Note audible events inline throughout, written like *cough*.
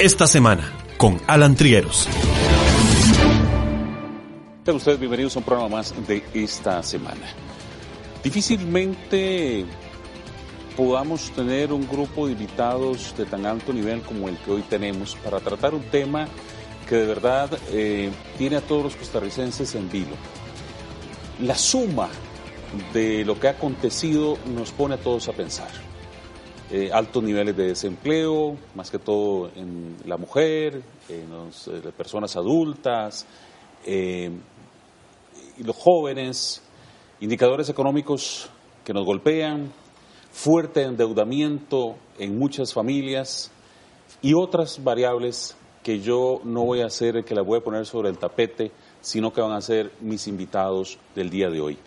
Esta semana con Alan Trieros. Sean ustedes bienvenidos a un programa más de esta semana. Difícilmente podamos tener un grupo de invitados de tan alto nivel como el que hoy tenemos para tratar un tema que de verdad eh, tiene a todos los costarricenses en vilo. La suma de lo que ha acontecido nos pone a todos a pensar. Eh, altos niveles de desempleo, más que todo en la mujer, en las eh, personas adultas, eh, los jóvenes, indicadores económicos que nos golpean, fuerte endeudamiento en muchas familias y otras variables que yo no voy a hacer que las voy a poner sobre el tapete, sino que van a ser mis invitados del día de hoy.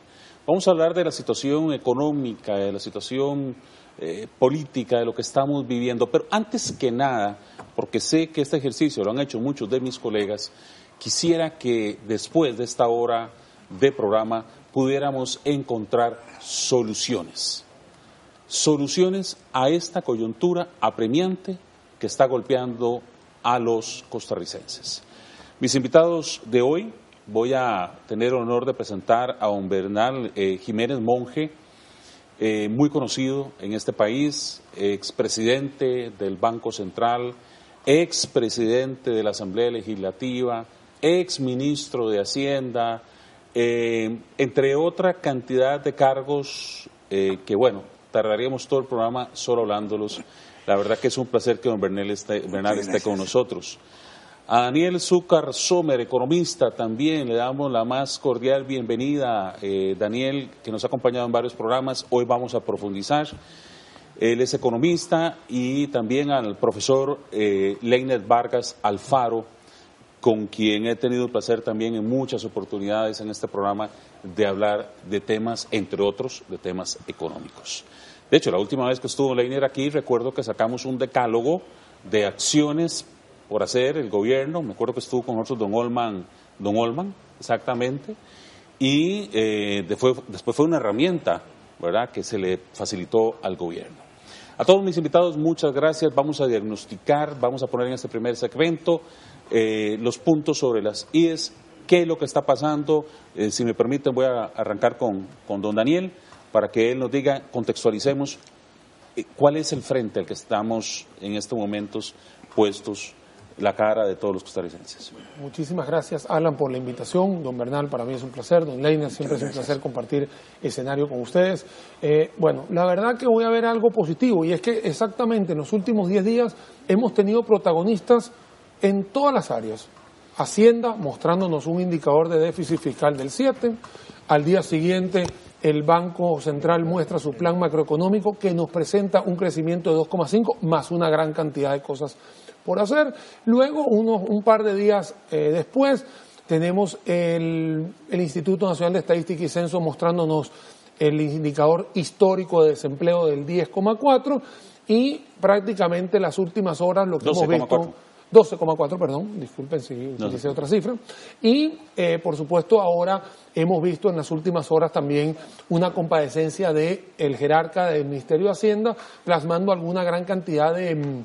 Vamos a hablar de la situación económica, de la situación eh, política, de lo que estamos viviendo, pero antes que nada, porque sé que este ejercicio lo han hecho muchos de mis colegas, quisiera que después de esta hora de programa pudiéramos encontrar soluciones. Soluciones a esta coyuntura apremiante que está golpeando a los costarricenses. Mis invitados de hoy, voy a tener el honor de presentar a don Bernal eh, Jiménez Monje, eh, muy conocido en este país, expresidente del Banco Central, expresidente de la Asamblea Legislativa, ex ministro de Hacienda, eh, entre otra cantidad de cargos eh, que, bueno, tardaríamos todo el programa solo hablándolos. La verdad que es un placer que don Bernal esté, Bernal esté con nosotros. A Daniel Zúcar Sommer, economista, también le damos la más cordial bienvenida. Eh, Daniel, que nos ha acompañado en varios programas, hoy vamos a profundizar. Él es economista y también al profesor eh, Leiner Vargas Alfaro, con quien he tenido el placer también en muchas oportunidades en este programa de hablar de temas, entre otros, de temas económicos. De hecho, la última vez que estuvo Leiner aquí, recuerdo que sacamos un decálogo de acciones por hacer el gobierno. Me acuerdo que estuvo con nosotros don Olman, don Olman, exactamente. Y eh, después, después fue una herramienta, ¿verdad?, que se le facilitó al gobierno. A todos mis invitados, muchas gracias. Vamos a diagnosticar, vamos a poner en este primer segmento eh, los puntos sobre las IES, qué es lo que está pasando. Eh, si me permiten, voy a arrancar con, con don Daniel para que él nos diga, contextualicemos eh, cuál es el frente al que estamos en estos momentos puestos la cara de todos los costarricenses. Muchísimas gracias, Alan, por la invitación. Don Bernal, para mí es un placer. Don Leiner, siempre es un placer compartir escenario con ustedes. Eh, bueno, la verdad que voy a ver algo positivo y es que exactamente en los últimos 10 días hemos tenido protagonistas en todas las áreas. Hacienda mostrándonos un indicador de déficit fiscal del 7. Al día siguiente el Banco Central muestra su plan macroeconómico que nos presenta un crecimiento de 2,5 más una gran cantidad de cosas por hacer. Luego, unos, un par de días eh, después, tenemos el, el, Instituto Nacional de Estadística y Censo mostrándonos el indicador histórico de desempleo del 10,4 y prácticamente las últimas horas lo que 12, hemos visto... 12,4, perdón, disculpen si utilicé otra cifra. Y, eh, por supuesto, ahora hemos visto en las últimas horas también una compadecencia del el jerarca del Ministerio de Hacienda, plasmando alguna gran cantidad de,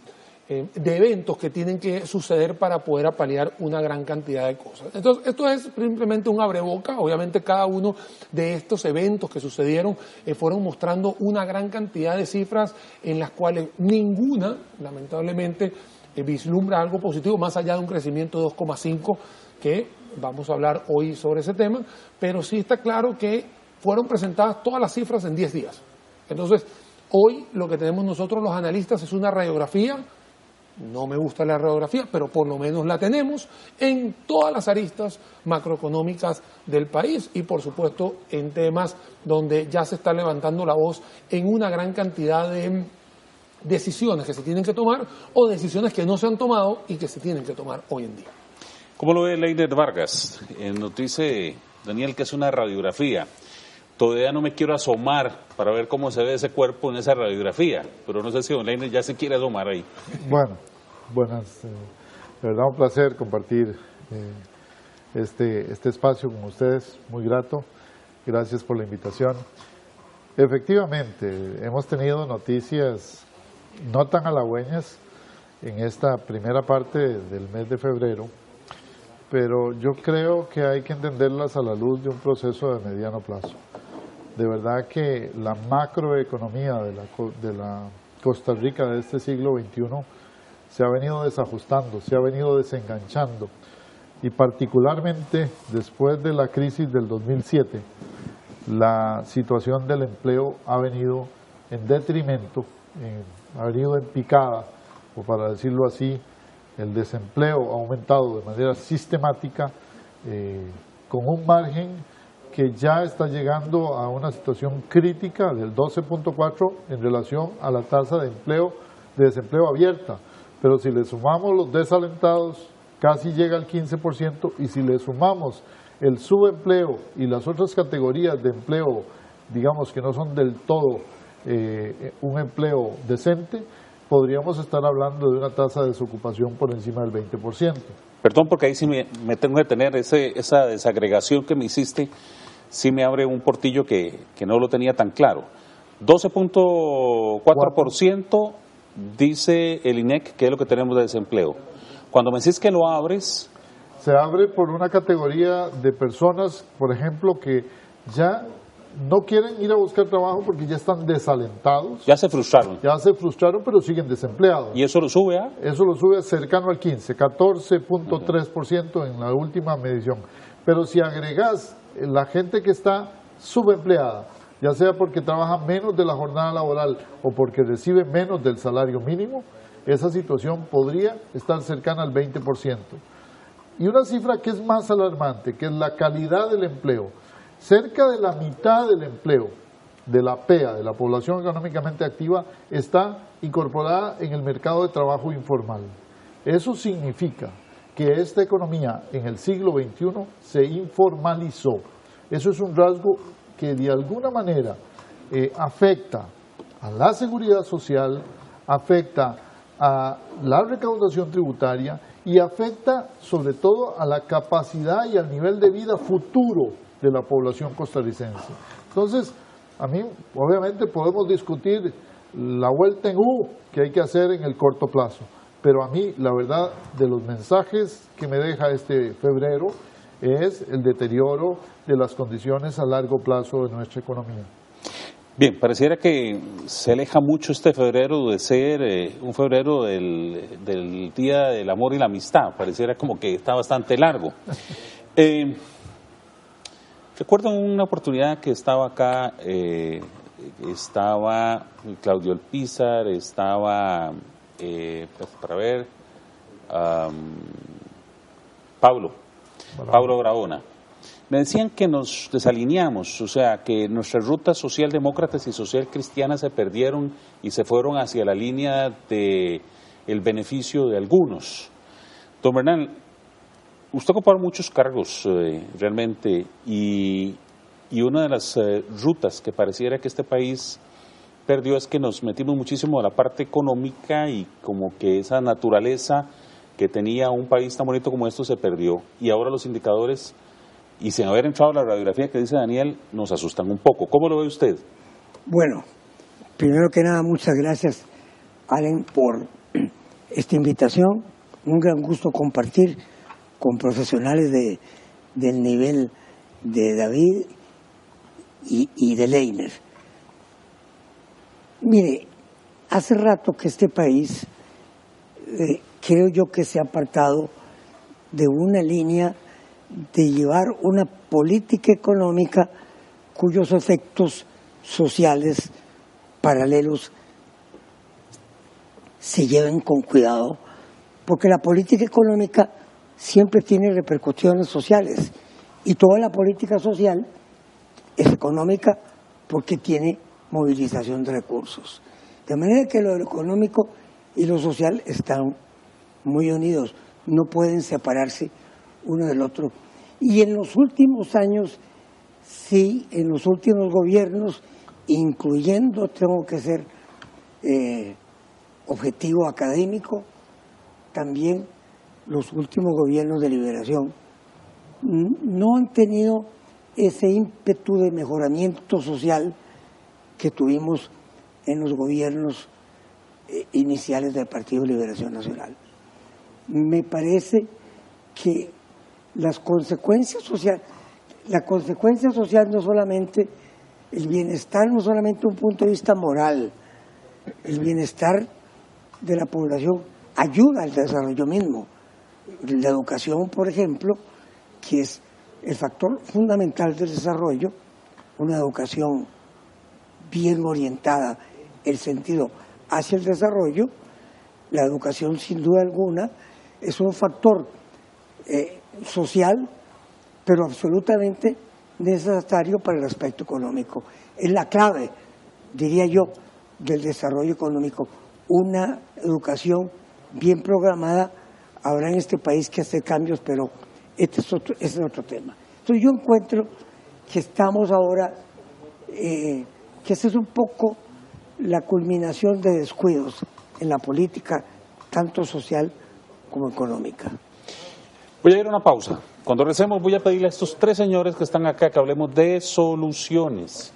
eh, de eventos que tienen que suceder para poder apalear una gran cantidad de cosas. Entonces, esto es simplemente un abreboca. Obviamente, cada uno de estos eventos que sucedieron eh, fueron mostrando una gran cantidad de cifras en las cuales ninguna, lamentablemente, eh, vislumbra algo positivo, más allá de un crecimiento de 2,5 que vamos a hablar hoy sobre ese tema, pero sí está claro que fueron presentadas todas las cifras en 10 días. Entonces, hoy lo que tenemos nosotros los analistas es una radiografía no me gusta la radiografía, pero por lo menos la tenemos en todas las aristas macroeconómicas del país y por supuesto en temas donde ya se está levantando la voz en una gran cantidad de decisiones que se tienen que tomar o decisiones que no se han tomado y que se tienen que tomar hoy en día. ¿Cómo lo ve Leiner Vargas? Nos dice Daniel que es una radiografía. Todavía no me quiero asomar para ver cómo se ve ese cuerpo en esa radiografía, pero no sé si Don Leiner ya se quiere asomar ahí. Bueno, buenas. Eh, de verdad un placer compartir eh, este, este espacio con ustedes, muy grato. Gracias por la invitación. Efectivamente, hemos tenido noticias no tan halagüeñas en esta primera parte del mes de febrero, pero yo creo que hay que entenderlas a la luz de un proceso de mediano plazo. De verdad que la macroeconomía de la, de la Costa Rica de este siglo XXI se ha venido desajustando, se ha venido desenganchando. Y particularmente después de la crisis del 2007, la situación del empleo ha venido en detrimento, ha venido en picada, o para decirlo así, el desempleo ha aumentado de manera sistemática eh, con un margen que ya está llegando a una situación crítica del 12.4 en relación a la tasa de empleo de desempleo abierta. Pero si le sumamos los desalentados, casi llega al 15%, y si le sumamos el subempleo y las otras categorías de empleo, digamos que no son del todo eh, un empleo decente, podríamos estar hablando de una tasa de desocupación por encima del 20%. Perdón, porque ahí sí me, tengo que tener ese, esa desagregación que me hiciste, sí me abre un portillo que, que no lo tenía tan claro. 12.4% dice el INEC que es lo que tenemos de desempleo. Cuando me decís que lo abres... Se abre por una categoría de personas, por ejemplo, que ya no quieren ir a buscar trabajo porque ya están desalentados. Ya se frustraron. Ya se frustraron, pero siguen desempleados. ¿Y eso lo sube a? Eso lo sube cercano al 15, 14.3% en la última medición. Pero si agregas la gente que está subempleada, ya sea porque trabaja menos de la jornada laboral o porque recibe menos del salario mínimo, esa situación podría estar cercana al 20%. Y una cifra que es más alarmante, que es la calidad del empleo Cerca de la mitad del empleo de la PEA, de la población económicamente activa, está incorporada en el mercado de trabajo informal. Eso significa que esta economía en el siglo XXI se informalizó. Eso es un rasgo que de alguna manera eh, afecta a la seguridad social, afecta a la recaudación tributaria y afecta sobre todo a la capacidad y al nivel de vida futuro de la población costarricense. Entonces, a mí, obviamente, podemos discutir la vuelta en U que hay que hacer en el corto plazo, pero a mí, la verdad, de los mensajes que me deja este febrero es el deterioro de las condiciones a largo plazo de nuestra economía. Bien, pareciera que se aleja mucho este febrero de ser eh, un febrero del, del, Día del Amor y la Amistad. Pareciera como que está bastante largo. *laughs* Eh, Recuerdo una oportunidad que estaba acá, eh, estaba Claudio Elpizar, estaba, eh, para ver, Pablo, Pablo Bravona. Me decían que nos desalineamos, o sea, que nuestras rutas socialdemócratas y social cristianas se perdieron y se fueron hacia la línea de el beneficio de algunos. Don Bernal, usted ocupa muchos cargos eh, realmente y, una de las eh, rutas que pareciera que este país perdió es que nos metimos muchísimo a la parte económica y como que esa naturaleza que tenía un país tan bonito como esto se perdió y ahora los indicadores y sin haber entrado a la radiografía que dice Daniel nos asustan un poco. ¿Cómo lo ve usted? Bueno, primero que nada muchas gracias Allen por esta invitación, un gran gusto compartir con profesionales de, del nivel de David y, de Leiner. Mire, hace rato que este país eh, creo yo que se ha apartado de una línea de llevar una política económica cuyos efectos sociales paralelos se lleven con cuidado porque la política económica siempre tiene repercusiones sociales y toda la política social es económica porque tiene movilización de recursos. De manera que lo económico y lo social están muy unidos, no pueden separarse uno del otro. Y en los últimos años, sí, en los últimos gobiernos, incluyendo, tengo que ser eh, objetivo académico, también los últimos gobiernos de liberación no han tenido ese ímpetu de mejoramiento social que tuvimos en los gobiernos eh, iniciales del Partido Liberación Nacional. Me parece que las consecuencias sociales, la consecuencia social no solamente, el bienestar no solamente un punto de vista moral, el bienestar de la población ayuda al desarrollo mismo. La educación, por ejemplo, que es el factor fundamental del desarrollo, una educación bien orientada, el sentido hacia el desarrollo, la educación sin duda alguna es un factor eh, social, pero absolutamente necesario para el aspecto económico. Es la clave, diría yo, del desarrollo económico. Una educación bien programada. Habrá en este país que hacer cambios, pero este es otro, es otro tema. Entonces yo encuentro que estamos ahora, eh, que esa es un poco la culminación de descuidos en la política, tanto social como económica. Voy a ir a una pausa. Cuando recemos voy a pedirle a estos tres señores que están acá que hablemos de soluciones.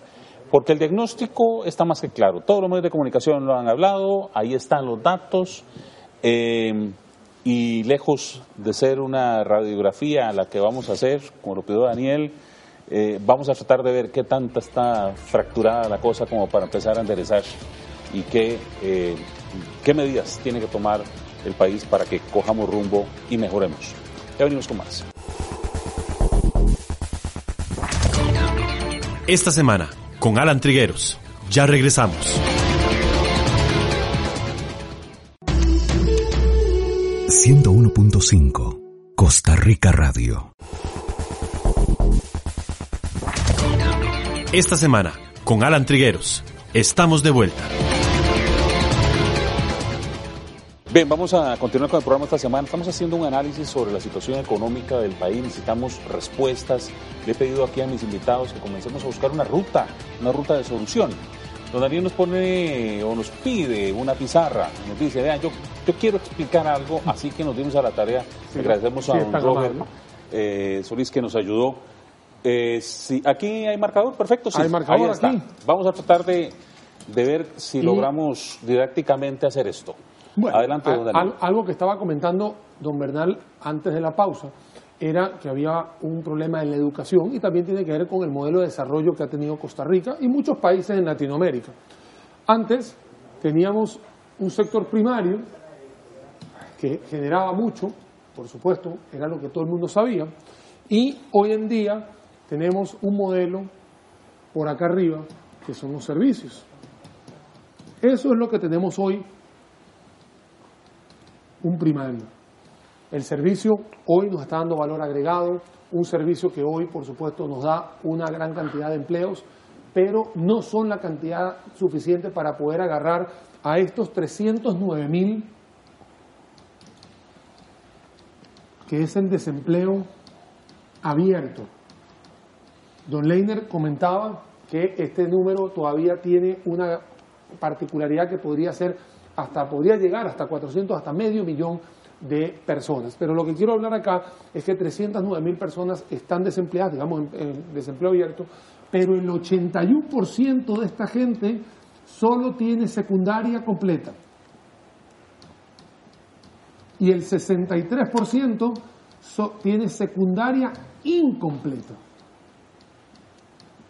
Porque el diagnóstico está más que claro. Todos los medios de comunicación lo han hablado, ahí están los datos. Eh, y lejos de ser una radiografía a la que vamos a hacer, como lo pidió Daniel, eh, vamos a tratar de ver qué tanta está fracturada la cosa como para empezar a enderezar y qué, eh, qué medidas tiene que tomar el país para que cojamos rumbo y mejoremos. Ya venimos con más. Esta semana, con Alan Trigueros. Ya regresamos. 101.5 Costa Rica Radio. Esta semana, con Alan Trigueros, estamos de vuelta. Bien, vamos a continuar con el programa esta semana. Estamos haciendo un análisis sobre la situación económica del país. Necesitamos respuestas. Le he pedido aquí a mis invitados que comencemos a buscar una ruta, una ruta de solución. Don Daniel nos pone o nos pide una pizarra, nos dice, vean, yo, yo quiero explicar algo, así que nos dimos a la tarea. Agradecemos a don Robert eh, Solís que nos ayudó. Eh, si, aquí hay marcador, perfecto. Sí, Hay marcador ahí está. aquí. Vamos a tratar de, de ver si logramos didácticamente hacer esto. Bueno, Adelante, don Daniel. al- algo que estaba comentando don Bernal antes de la pausa era que había un problema en la educación y también tiene que ver con el modelo de desarrollo que ha tenido Costa Rica y muchos países en Latinoamérica. Antes teníamos un sector primario que generaba mucho, por supuesto, era lo que todo el mundo sabía, y hoy en día tenemos un modelo por acá arriba que son los servicios. Eso es lo que tenemos hoy un primario. El servicio hoy nos está dando valor agregado, un servicio que hoy, por supuesto, nos da una gran cantidad de empleos, pero no son la cantidad suficiente para poder agarrar a estos 309 mil, que es el desempleo abierto. Don Leiner comentaba que este número todavía tiene una particularidad que podría ser hasta podría llegar hasta 400 hasta medio millón de personas. Pero lo que quiero hablar acá es que 309 mil personas están desempleadas, digamos en, desempleo abierto, pero el 81% de esta gente solo tiene secundaria completa y el 63% so- tiene secundaria incompleta.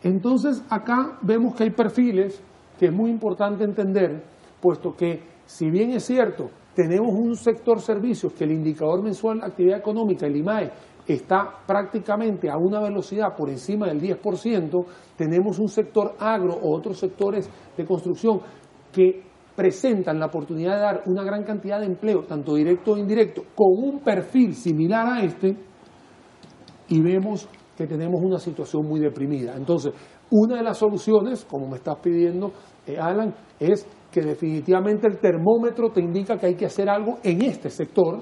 Entonces acá vemos que hay perfiles que es muy importante entender, puesto que si bien es cierto, tenemos un sector servicios que el indicador mensual de actividad económica, el IMAE, está prácticamente a una velocidad por encima del 10%, tenemos un sector agro o otros sectores de construcción que presentan la oportunidad de dar una gran cantidad de empleo, tanto directo o indirecto, con un perfil similar a este, y vemos que tenemos una situación muy deprimida. Entonces, una de las soluciones, como me estás pidiendo, eh, Alan, es que definitivamente el termómetro te indica que hay que hacer algo en este sector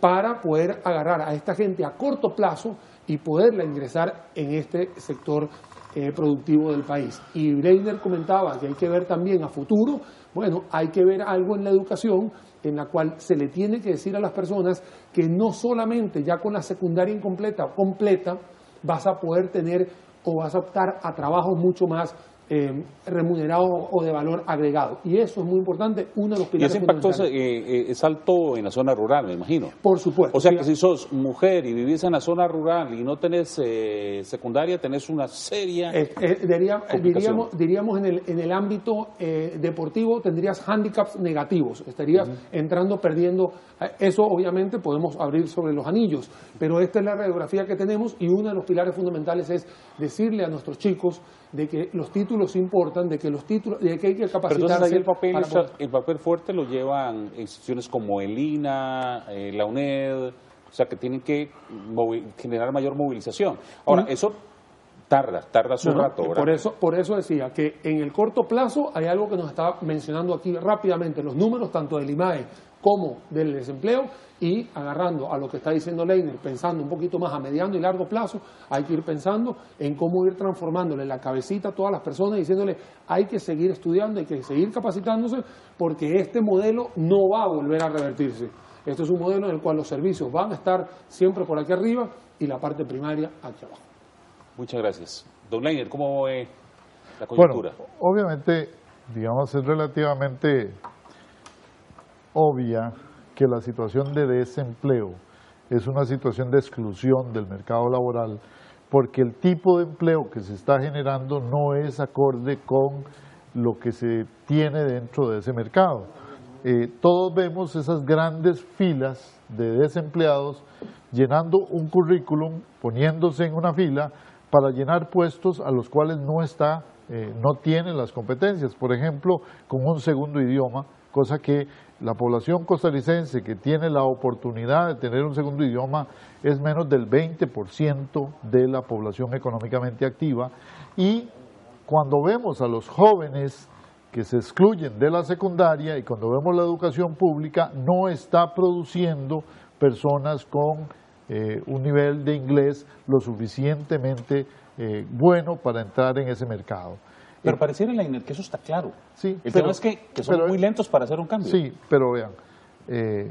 para poder agarrar a esta gente a corto plazo y poderla ingresar en este sector eh, productivo del país. Y Breiner comentaba que hay que ver también a futuro, bueno, hay que ver algo en la educación en la cual se le tiene que decir a las personas que no solamente ya con la secundaria incompleta o completa vas a poder tener o vas a optar a trabajos mucho más eh, remunerado o de valor agregado. Y eso es muy importante, uno de los pilares Y ese impacto es, eh, es, alto en la zona rural, me imagino. Por supuesto. O sea que si sos mujer y vivís en la zona rural y no tenés eh, secundaria, tenés una seria diríamos, diríamos en el, en el ámbito deportivo tendrías handicaps negativos, estarías entrando, perdiendo. Eso obviamente podemos abrir sobre los anillos, pero esta es la radiografía que tenemos y uno de los pilares fundamentales es decirle a nuestros chicos de que los títulos importan, de que los títulos, de que hay que capacitarse. Pero entonces ahí el papel, el papel fuerte lo llevan instituciones como el INA, eh, la UNED, o sea que tienen que generar mayor movilización. Ahora, eso tarda, tarda su rato. Por eso, por eso decía que en el corto plazo hay algo que nos está mencionando aquí rápidamente, los números tanto del IMAE como del desempleo y agarrando a lo que está diciendo Leiner, pensando un poquito más a mediano y largo plazo, hay que ir pensando en cómo ir transformándole la cabecita a todas las personas, diciéndole hay que seguir estudiando, hay que seguir capacitándose, porque este modelo no va a volver a revertirse. Este es un modelo en el cual los servicios van a estar siempre por aquí arriba y la parte primaria aquí abajo. Muchas gracias. Don Leiner, ¿cómo ve la coyuntura? Bueno, obviamente, digamos, es relativamente obvia que la situación de desempleo es una situación de exclusión del mercado laboral porque el tipo de empleo que se está generando no es acorde con lo que se tiene dentro de ese mercado. Eh, todos vemos esas grandes filas de desempleados llenando un currículum, poniéndose en una fila para llenar puestos a los cuales no está, eh, no tienen las competencias. Por ejemplo, con un segundo idioma, cosa que la población costarricense que tiene la oportunidad de tener un segundo idioma es menos del 20% de la población económicamente activa y cuando vemos a los jóvenes que se excluyen de la secundaria y cuando vemos la educación pública no está produciendo personas con eh, un nivel de inglés lo suficientemente eh, bueno para entrar en ese mercado. Pero pareciera en la que eso está claro. Sí, El tema es que, son muy lentos para hacer un cambio. Sí, pero vean, eh,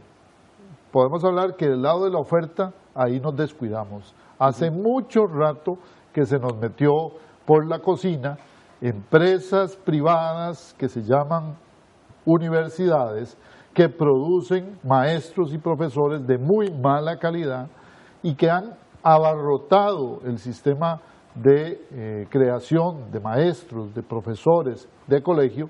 podemos hablar que del lado de la oferta, ahí nos descuidamos. Hace mucho rato que se nos metió por la cocina empresas privadas que se llaman universidades que producen maestros y profesores de muy mala calidad y que han abarrotado el sistema de eh, creación de maestros, de profesores de colegio,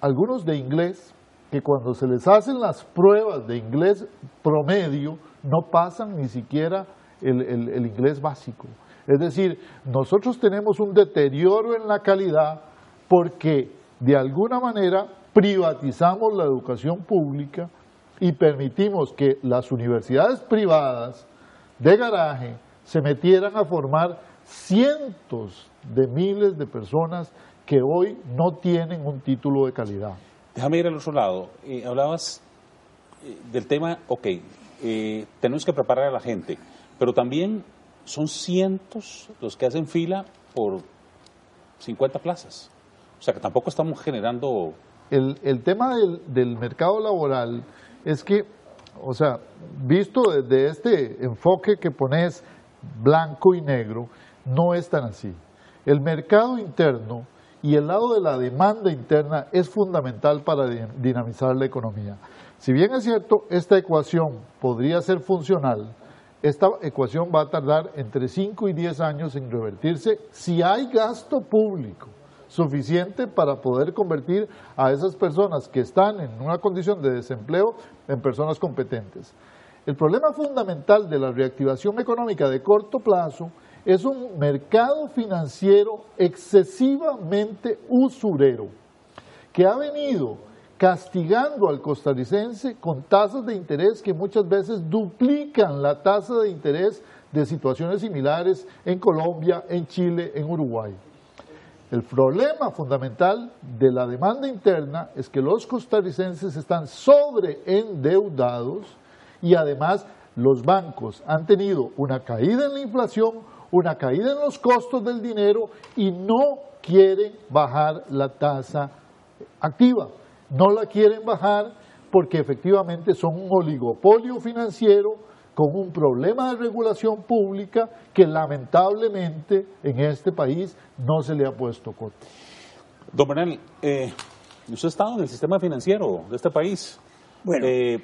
algunos de inglés, que cuando se les hacen las pruebas de inglés promedio, no pasan ni siquiera el, el inglés básico. Es decir, nosotros tenemos un deterioro en la calidad porque de alguna manera privatizamos la educación pública y permitimos que las universidades privadas de garaje se metieran a formar cientos de miles de personas que hoy no tienen un título de calidad. Déjame ir al otro lado. Eh, hablabas eh, del tema, ok, eh, tenemos que preparar a la gente, pero también son cientos los que hacen fila por 50 plazas. O sea que tampoco estamos generando... El, el tema del, del mercado laboral es que, o sea, visto desde este enfoque que pones blanco y negro, no es tan así. El mercado interno y el lado de la demanda interna es fundamental para dinamizar la economía. Si bien es cierto, esta ecuación podría ser funcional, esta ecuación va a tardar entre 5 y 10 años en revertirse si hay gasto público suficiente para poder convertir a esas personas que están en una condición de desempleo en personas competentes. El problema fundamental de la reactivación económica de corto plazo es un mercado financiero excesivamente usurero, que ha venido castigando al costarricense con tasas de interés que muchas veces duplican la tasa de interés de situaciones similares en Colombia, en Chile, en Uruguay. El problema fundamental de la demanda interna es que los costarricenses están sobreendeudados y además los bancos han tenido una caída en la inflación, una caída en los costos del dinero y no quieren bajar la tasa activa. No la quieren bajar porque efectivamente son un oligopolio financiero con un problema de regulación pública que lamentablemente en este país no se le ha puesto corto. Don Bernal, eh, usted ha estado en el sistema financiero de este país. Bueno. Eh,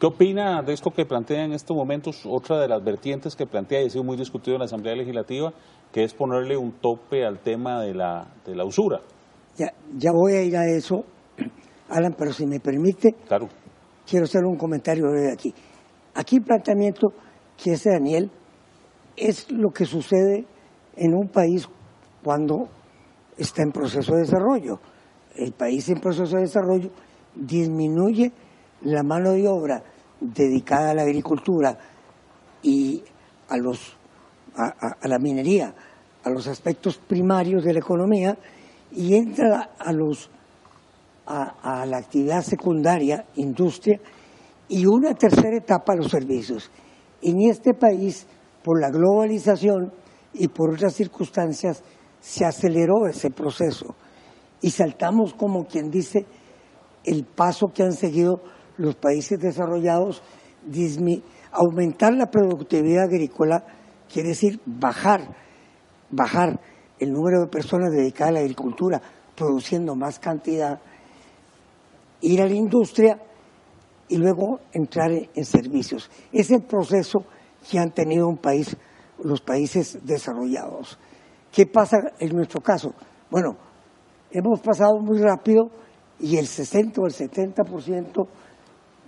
¿Qué opina de esto que plantea en estos momentos otra de las vertientes que plantea y ha sido muy discutido en la Asamblea Legislativa, que es ponerle un tope al tema de la, de la usura? Ya, ya voy a ir a eso, *clears throat* Alan, pero si me permite, Claro. quiero hacer un comentario breve aquí. Aquí el planteamiento que hace Daniel es lo que sucede en un país cuando está en proceso de desarrollo. El país en proceso de desarrollo disminuye la mano de obra dedicada a la agricultura y a, los, a, la minería, a los aspectos primarios de la economía y entra a, los, a la actividad secundaria, industria, y una tercera etapa, los servicios. En este país, por la globalización y por otras circunstancias, se aceleró ese proceso y saltamos, como quien dice, el paso que han seguido los países desarrollados, aumentar la productividad agrícola quiere decir bajar, bajar el número de personas dedicadas a la agricultura, produciendo más cantidad, ir a la industria y luego entrar en servicios. Es el proceso que han tenido un país, los países desarrollados. ¿Qué pasa en nuestro caso? Bueno, hemos pasado muy rápido y el 60 o el 70%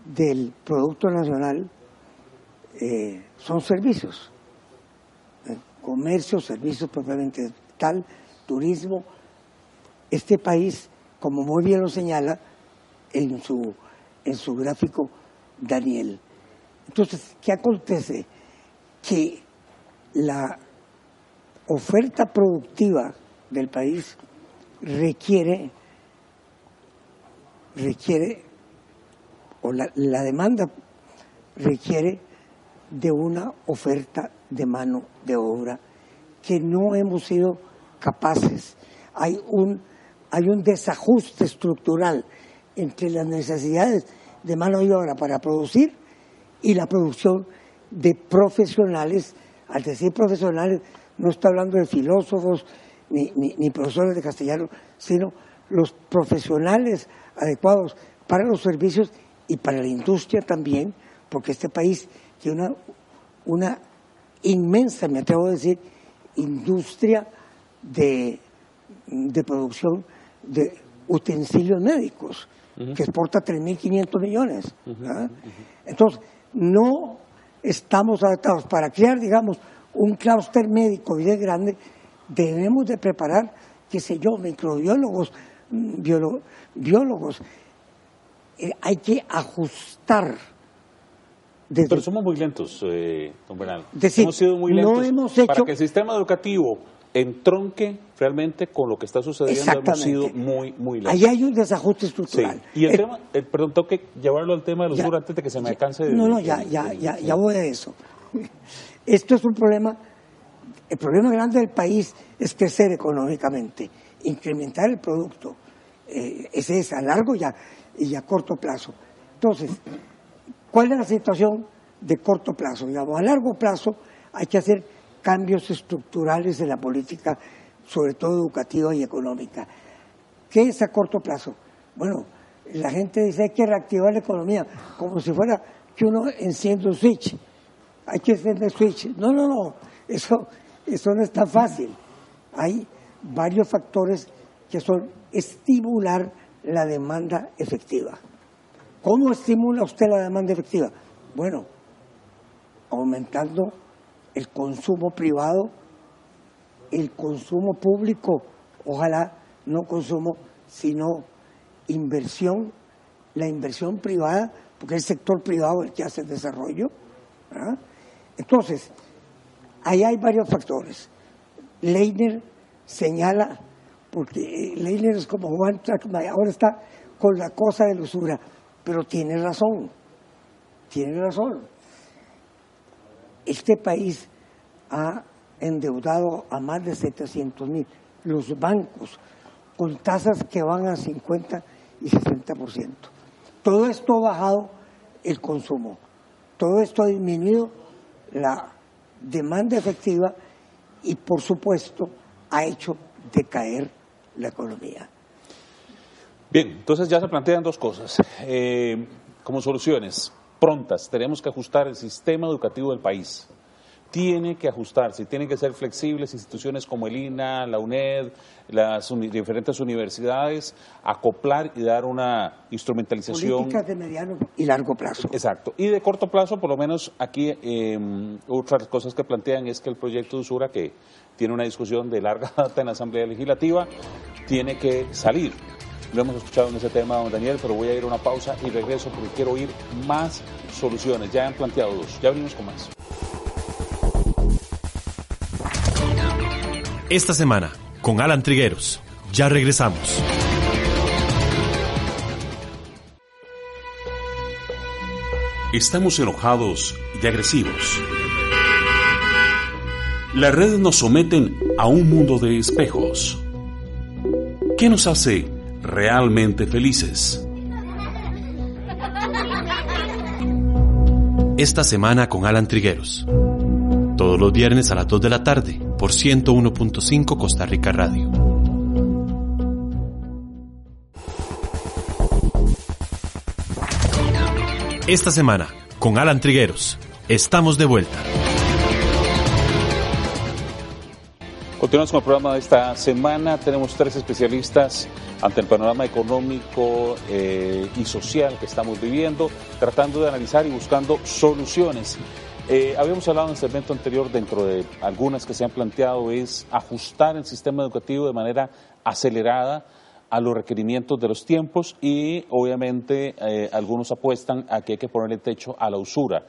del Producto Nacional eh, son servicios. Eh, comercio, servicios propiamente tal, turismo. Este país, como muy bien lo señala en su, en su gráfico Daniel. Entonces, ¿qué acontece? Que la oferta productiva del país requiere, requiere, o la, demanda requiere de una oferta de mano de obra que no hemos sido capaces. Hay un, hay un desajuste estructural entre las necesidades de mano de obra para producir y la producción de profesionales. Al decir profesionales, no está hablando de filósofos ni, profesores de castellano, sino los profesionales adecuados para los servicios y para la industria también, porque este país tiene una, una inmensa, me atrevo a decir, industria de, de producción de utensilios médicos, que exporta 3.500 millones. ¿ah? Entonces, no estamos adaptados para crear, digamos, un clúster médico bien grande, debemos de preparar, qué sé yo, microbiólogos, mm, biolo- biólogos. Eh, hay que ajustar desde Pero somos muy lentos, eh, don Bernal. Decir, hemos sido muy no lentos hemos hecho- para que el sistema educativo entronque realmente con lo que está sucediendo. Hemos sido muy, muy lentos. Ahí hay un desajuste Sí. estructural. Y el Eh, tema, eh, perdón, tengo que llevarlo al tema de los ya, antes de que se me alcance. de- No, no, ya, ya, ya, ya voy a eso. *laughs* Esto es un problema, el problema grande del país es crecer económicamente, incrementar el producto. Eh, ese es a largo y a, y a corto plazo. Entonces, ¿cuál es la situación de corto plazo? Digamos, a largo plazo hay que hacer cambios estructurales en la política, sobre todo educativa y económica. ¿Qué es a corto plazo? Bueno, la gente dice hay que reactivar la economía, como si fuera que uno enciende un switch. Hay que encender el switch. No, no, no, eso, eso no es tan fácil. Hay varios factores que son estimular la demanda efectiva. ¿Cómo estimula usted la demanda efectiva? Bueno, aumentando el consumo privado, el consumo público, ojalá no consumo, sino inversión la inversión privada, porque es el sector privado el que hace el desarrollo. Entonces, ahí hay varios factores. Leiner señala, porque Leiner es como Juan ahora está con la cosa de la usura, pero tiene razón, tiene razón. Este país ha endeudado a más de 700 mil. Los bancos con tasas que van a 50 y 60%. Todo esto ha bajado el consumo, todo esto ha disminuido la demanda efectiva y por supuesto ha hecho decaer la economía. Bien, entonces ya se plantean dos cosas. Eh, como soluciones prontas, tenemos que ajustar el sistema educativo del país tiene que ajustarse, tienen que ser flexibles instituciones como el INA, la UNED, las diferentes universidades, acoplar y dar una instrumentalización. Políticas de mediano y largo plazo. Exacto. Y de corto plazo, por lo menos aquí, eh, otras cosas que plantean es que el proyecto de usura, que tiene una discusión de larga *laughs* data en la Asamblea Legislativa, tiene que salir. Lo hemos escuchado en ese tema, don Daniel, pero voy a ir a una pausa y regreso porque quiero oír más soluciones. Ya han planteado dos. Ya venimos con más. Esta semana, con Alan Trigueros. Ya regresamos. Estamos enojados y agresivos. Las redes nos someten a un mundo de espejos. ¿Qué nos hace realmente felices? Esta semana con Alan Trigueros. Todos los viernes a las 2 de la tarde por 101.5 Costa Rica Radio. Esta semana, con Alan Trigueros, estamos de vuelta. Continuamos con el programa de esta semana. Tenemos tres especialistas ante el panorama económico eh, y social que estamos viviendo, tratando de analizar y buscando soluciones. Eh, habíamos hablado en el segmento anterior, dentro de algunas que se han planteado, es ajustar el sistema educativo de manera acelerada a los requerimientos de los tiempos y obviamente eh, algunos apuestan a que hay que ponerle techo a la usura.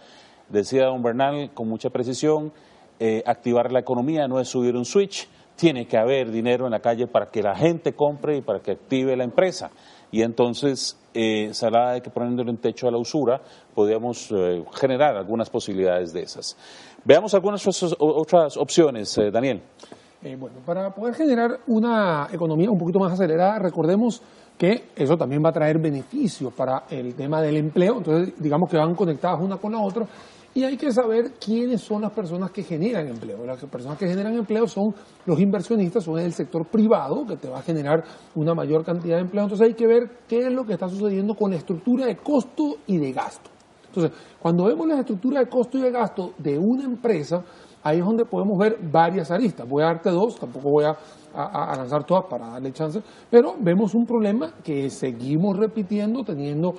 Decía don Bernal con mucha precisión, eh, activar la economía no es subir un switch, tiene que haber dinero en la calle para que la gente compre y para que active la empresa y entonces eh, se de que poniéndole un techo a la usura podríamos eh, generar algunas posibilidades de esas. Veamos algunas otras opciones, eh, Daniel. Eh, bueno, para poder generar una economía un poquito más acelerada, recordemos que eso también va a traer beneficios para el tema del empleo, entonces digamos que van conectadas una con la otra y hay que saber quiénes son las personas que generan empleo. Las personas que generan empleo son los inversionistas, son el sector privado, que te va a generar una mayor cantidad de empleo. Entonces hay que ver qué es lo que está sucediendo con la estructura de costo y de gasto. Entonces, cuando vemos la estructura de costo y de gasto de una empresa, ahí es donde podemos ver varias aristas. Voy a darte dos, tampoco voy a, a, lanzar todas para darle chance, pero vemos un problema que seguimos repitiendo, teniendo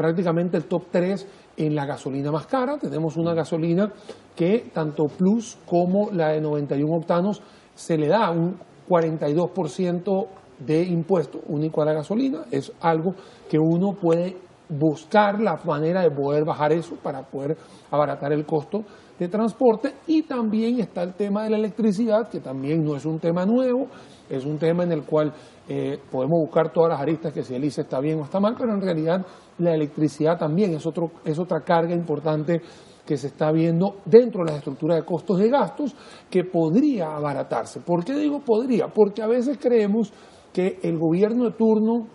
prácticamente el top 3 en la gasolina más cara. Tenemos una gasolina que tanto Plus como la de 91 octanos se le da un 42% de impuesto único a la gasolina. Es algo que uno puede buscar la manera de poder bajar eso para poder abaratar el costo de transporte y también está el tema de la electricidad que también no es un tema nuevo, es un tema en el cual eh, podemos buscar todas las aristas que si el ICE está bien o está mal, pero en realidad la electricidad también es, otro, es otra carga importante que se está viendo dentro de las estructuras de costos y gastos que podría abaratarse. ¿Por qué digo podría? Porque a veces creemos que el gobierno de turno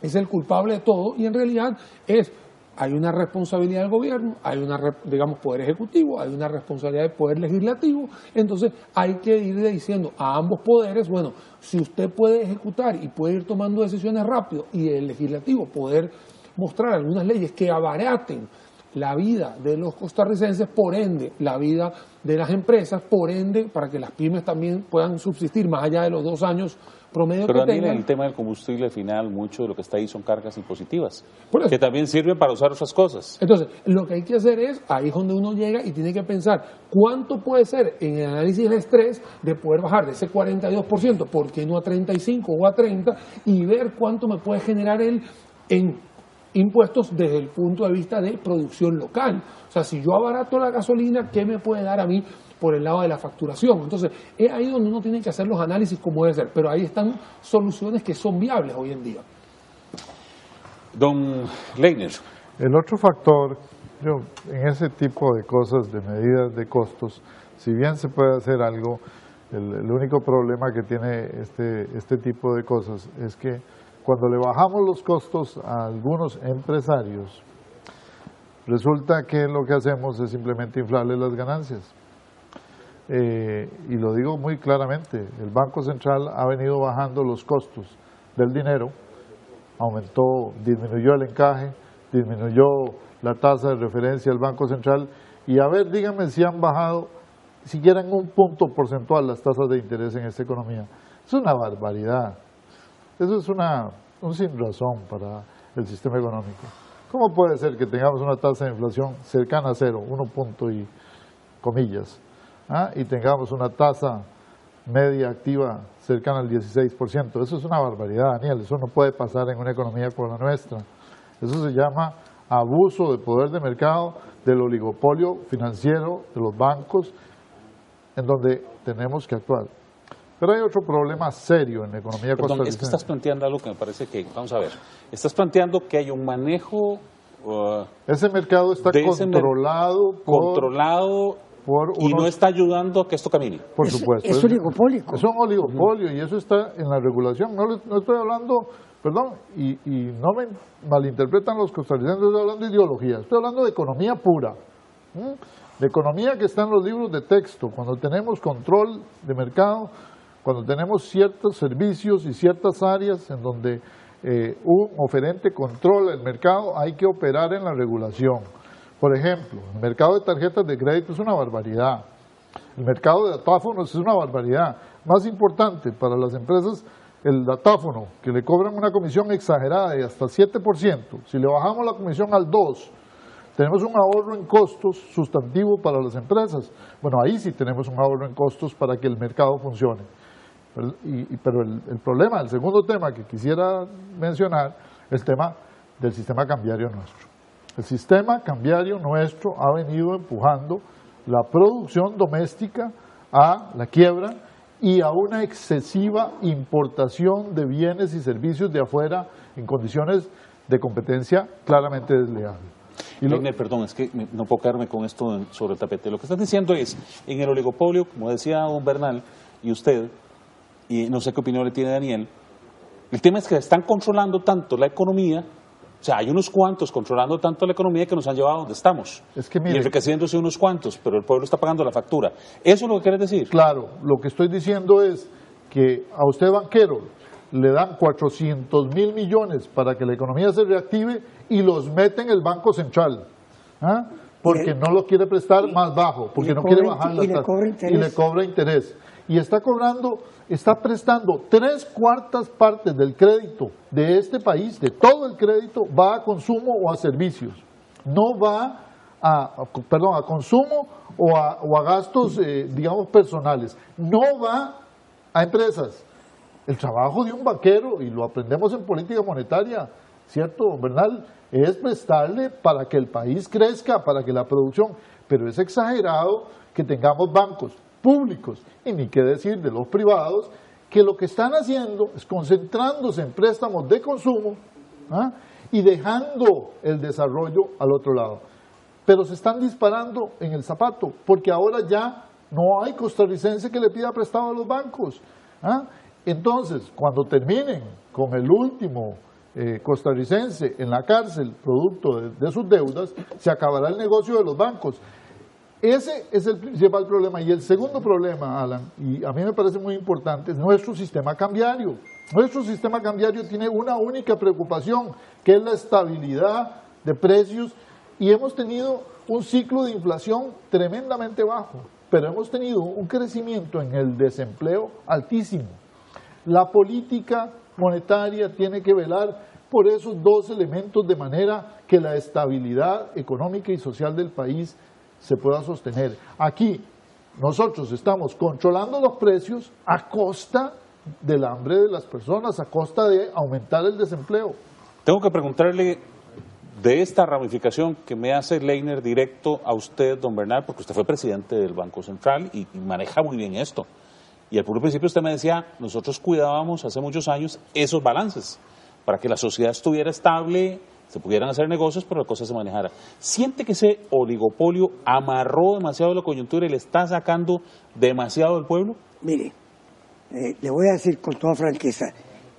es el culpable de todo y en realidad es hay una responsabilidad del gobierno, hay una, digamos, poder ejecutivo, hay una responsabilidad del poder legislativo, entonces hay que ir diciendo a ambos poderes, bueno, si usted puede ejecutar y puede ir tomando decisiones rápido y el legislativo poder mostrar algunas leyes que abaraten la vida de los costarricenses, por ende, la vida de las empresas, por ende, para que las pymes también puedan subsistir más allá de los dos años promedio Pero que en el tema del combustible final, mucho de lo que está ahí son cargas impositivas, que también sirven para usar otras cosas. Entonces, lo que hay que hacer es, ahí es donde uno llega y tiene que pensar cuánto puede ser en el análisis del estrés de poder bajar de ese 42%, ¿por qué no a 35 o a 30? Y ver cuánto me puede generar él en impuestos desde el punto de vista de producción local. O sea, si yo abarato la gasolina, ¿qué me puede dar a mí por el lado de la facturación? Entonces, es ahí donde uno tiene que hacer los análisis como debe ser, pero ahí están soluciones que son viables hoy en día. Don Leiner. El otro factor, yo, en ese tipo de cosas, de medidas de costos, si bien se puede hacer algo, el, el único problema que tiene este, este tipo de cosas es que cuando le bajamos los costos a algunos empresarios, resulta que lo que hacemos es simplemente inflarle las ganancias. Eh, y lo digo muy claramente, el Banco Central ha venido bajando los costos del dinero, aumentó, disminuyó el encaje, disminuyó la tasa de referencia del Banco Central y a ver, díganme si han bajado siquiera en un punto porcentual las tasas de interés en esta economía. Es una barbaridad. Eso es una, un sin razón para el sistema económico. ¿Cómo puede ser que tengamos una tasa de inflación cercana a cero, uno punto y comillas, ¿ah? y tengamos una tasa media activa cercana al 16%? Eso es una barbaridad, Daniel. Eso no puede pasar en una economía como la nuestra. Eso se llama abuso de poder de mercado, del oligopolio financiero, de los bancos, en donde tenemos que actuar. Pero hay otro problema serio en la economía Perdón, es que estás planteando algo que me parece que, vamos a ver, estás planteando que hay un manejo... Uh, ese mercado está mer- controlado por, controlado por y no está ayudando a que esto camine. por Es- supuesto. es oligopólico. Es un oligopolio y eso está en la regulación. No, le- no estoy hablando, perdón, y, y no me malinterpretan los costarricenses, estoy hablando de ideología, estoy hablando de economía pura. De economía que está en los libros de texto, cuando tenemos control de mercado, cuando tenemos ciertos servicios y ciertas áreas en donde eh, un oferente controla el mercado, hay que operar en la regulación. Por ejemplo, el mercado de tarjetas de crédito es una barbaridad. El mercado de datáfonos es una barbaridad. Más importante para las empresas, el datáfono, que le cobran una comisión exagerada de hasta 7%. Si le bajamos la comisión al 2%, tenemos un ahorro en costos sustantivo para las empresas. Bueno, ahí sí tenemos un ahorro en costos para que el mercado funcione. Pero, el, problema, el segundo tema que quisiera mencionar, el tema del sistema cambiario nuestro. El sistema cambiario nuestro ha venido empujando la producción doméstica a la quiebra y a una excesiva importación de bienes y servicios de afuera en condiciones de competencia claramente desleal. Y perdón, es que no puedo quedarme con esto sobre el tapete. Lo que estás diciendo es, en el oligopolio, como decía don Bernal y usted, y no sé qué opinión le tiene Daniel, el tema es que están controlando tanto la economía, o sea, hay unos cuantos controlando tanto la economía que nos han llevado a donde estamos. Es que y mire- enriqueciéndose unos cuantos, pero el pueblo está pagando la factura. ¿Eso es lo que quieres decir? Claro, lo que estoy diciendo es que a usted banquero le dan 400 mil millones para que la economía se reactive y los mete en el Banco Central. ¿ah? Porque Y le- no lo quiere prestar más bajo, porque no quiere bajar la y le tasa. Y le cobra interés. Y está cobrando, está prestando tres cuartas partes del crédito de este país, de todo el crédito, va a consumo o a servicios. No va a, perdón, a consumo o a, o a gastos, eh, digamos, personales. No va a empresas. El trabajo de un banquero, y lo aprendemos en política monetaria, ¿cierto, Bernal? Es prestarle para que el país crezca, para que la producción, pero es exagerado que tengamos bancos públicos, y ni qué decir de los privados, que lo que están haciendo es concentrándose en préstamos de consumo ¿ah? y dejando el desarrollo al otro lado. Pero se están disparando en el zapato, porque ahora ya no hay costarricense que le pida prestado a los bancos. ¿ah? Entonces, cuando terminen con el último eh, costarricense en la cárcel, producto de, de sus deudas, se acabará el negocio de los bancos. Ese es el principal problema. Y el segundo problema, Alan, y a mí me parece muy importante, es nuestro sistema cambiario. Nuestro sistema cambiario tiene una única preocupación, que es la estabilidad de precios, y hemos tenido un ciclo de inflación tremendamente bajo, pero hemos tenido un crecimiento en el desempleo altísimo. La política monetaria tiene que velar por esos dos elementos de manera que la estabilidad económica y social del país se pueda sostener. Aquí nosotros estamos controlando los precios a costa del hambre de las personas, a costa de aumentar el desempleo. Tengo que preguntarle de esta ramificación que me hace Leiner directo a usted, don Bernal, porque usted fue presidente del Banco Central y, maneja muy bien esto. Y al principio usted me decía, nosotros cuidábamos hace muchos años esos balances para que la sociedad estuviera estable, se pudieran hacer negocios, pero la cosa se manejara. ¿Siente que ese oligopolio amarró demasiado la coyuntura y le está sacando demasiado del pueblo? Mire, eh, le voy a decir con toda franqueza,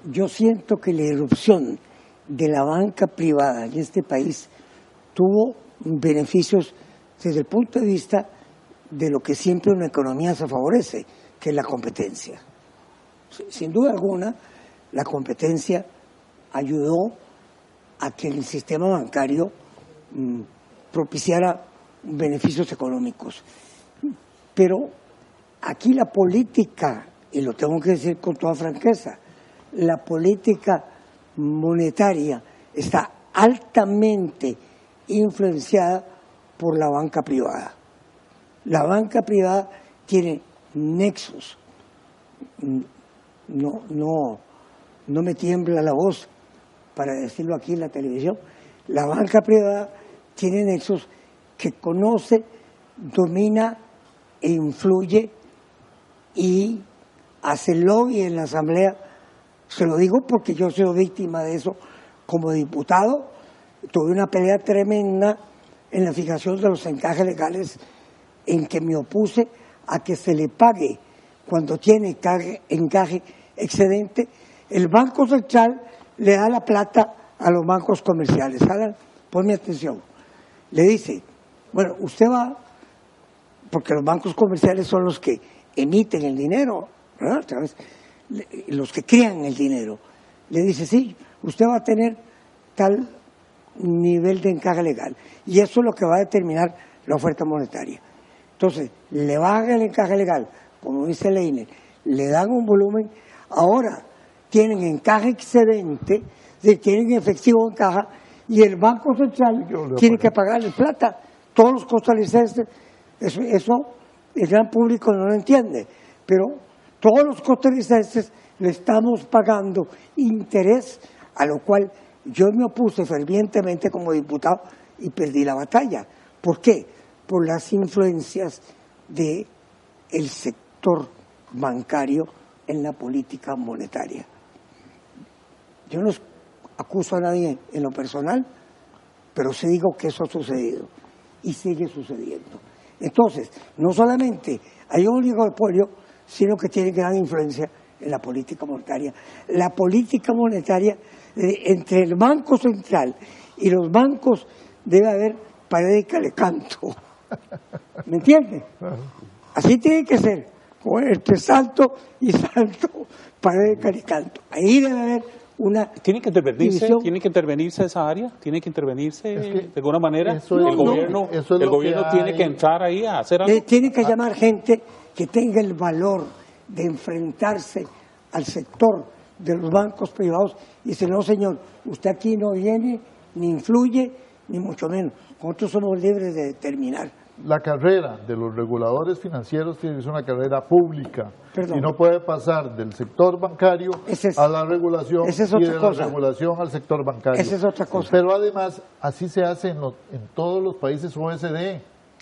yo siento que la irrupción de la banca privada en este país tuvo beneficios desde el punto de vista de lo que siempre una economía se favorece, que es la competencia. Sin duda alguna, la competencia ayudó a que el sistema bancario mm, propiciara beneficios económicos. Pero aquí la política, y lo tengo que decir con toda franqueza, la política monetaria está altamente influenciada por la banca privada. La banca privada tiene nexos. No, no, no me tiembla la voz para decirlo aquí en la televisión. La banca privada tiene nexos que conoce, domina e influye y hace lobby en la Asamblea se lo digo porque yo soy víctima de eso como diputado. Tuve una pelea tremenda en la fijación de los encajes legales en que me opuse a que se le pague cuando tiene encaje, excedente. El Banco Central le da la plata a los bancos comerciales. Alan, ponme atención. Le dice, bueno, usted va, porque los bancos comerciales son los que emiten el dinero, ¿verdad? los que crean el dinero, le dice, sí, usted va a tener tal nivel de encaje legal. Y eso es lo que va a determinar la oferta monetaria. Entonces, le bajan el encaje legal, como dice Leiner, le dan un volumen, ahora tienen encaje excedente, tienen efectivo en caja, y el Banco Central tiene que pagarle plata, todos los costarricenses, eso, eso el gran público no lo entiende, pero todos los costarricenses le estamos pagando interés, a lo cual yo me opuse fervientemente como diputado y perdí la batalla. ¿Por qué? Por las influencias del el sector bancario en la política monetaria. Yo no acuso a nadie en lo personal, pero sí digo que eso ha sucedido y sigue sucediendo. Entonces, no solamente hay un oligopolio, sino que tiene gran influencia en la política monetaria. La política monetaria, entre el Banco Central y los bancos, debe haber pared de calecanto. *laughs* ¿Me entiende? Así tiene que ser, entre salto y salto, pared de calecanto. Ahí debe haber una ¿Tiene que intervenirse, ¿tiene que intervenirse esa área? ¿Tiene que intervenirse de alguna manera? el gobierno, el gobierno tiene que entrar ahí a hacer algo. tiene que llamar gente que tenga el valor de enfrentarse al sector de los bancos privados y dice, no señor, usted aquí no viene, ni influye, ni mucho menos. Nosotros somos libres de determinar. La carrera de los reguladores financieros tiene que ser una carrera pública y no puede pasar del sector bancario a la regulación y de la regulación al sector bancario. Esa es otra cosa. Pero además, así se hace en, en todos los países OSD.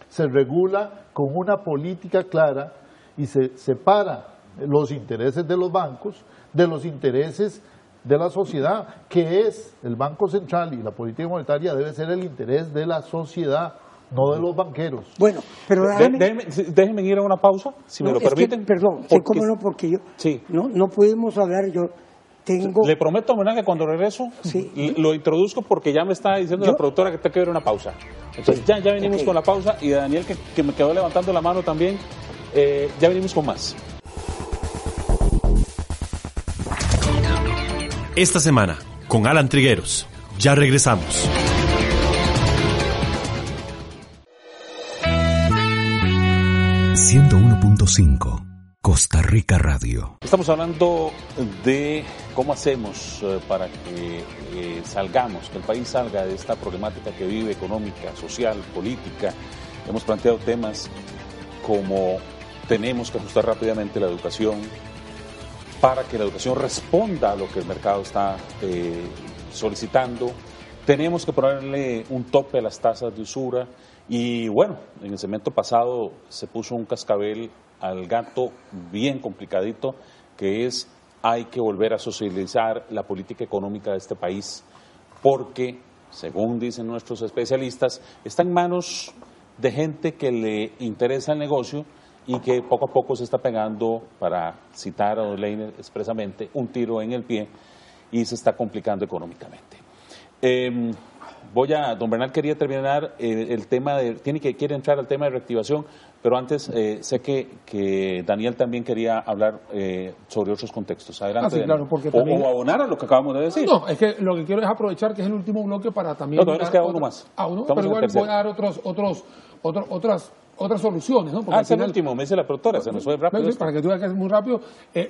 Se regula con una política clara y se separa los intereses de los bancos de los intereses de la sociedad, que es el Banco Central y la política monetaria debe ser el interés de la sociedad, no de los banqueros. Bueno, pero déjenme, ir a una pausa, si me lo permiten. perdón, sí, cómo no, porque yo no, no pudimos hablar, yo tengo... Le prometo, que cuando regreso lo introduzco porque ya me está diciendo la productora que tengo que ver una pausa. Entonces ya, ya venimos con la pausa y Daniel que, que me quedó levantando la mano también eh, ya venimos con más. Esta semana, con Alan Trigueros. Ya regresamos. ...101.5... Costa Rica Radio. Estamos hablando de cómo hacemos eh, para que eh, salgamos, que el país salga de esta problemática que vive económica, social, política. Hemos planteado temas como tenemos que ajustar rápidamente la educación para que la educación responda a lo que el mercado está eh, solicitando. Tenemos que ponerle un tope a las tasas de usura y bueno, en el segmento pasado se puso un cascabel al gato bien complicadito que es hay que volver a socializar la política económica de este país porque, según dicen nuestros especialistas, está en manos de gente que le interesa el negocio y que poco a poco se está pegando, para citar a Leiner expresamente, un tiro en el pie y se está complicando económicamente. Em, voy a, don Bernal quería terminar eh, el tema de, tiene que quiere entrar al tema de reactivación, pero antes eh, sé que, que, Daniel también quería hablar eh, sobre otros contextos. Adelante. Ah, sí, claro, porque o, abonar a lo que acabamos de decir. No, es que lo que quiero es aprovechar que es el último bloque para también. No, no, queda uno más. Ah, uno, pero igual voy a dar otros, otros, otros, otras otras soluciones, ¿no? Porque ah, es el último, me dice la productora, se nos fue rápido. para que tú veas que es muy rápido.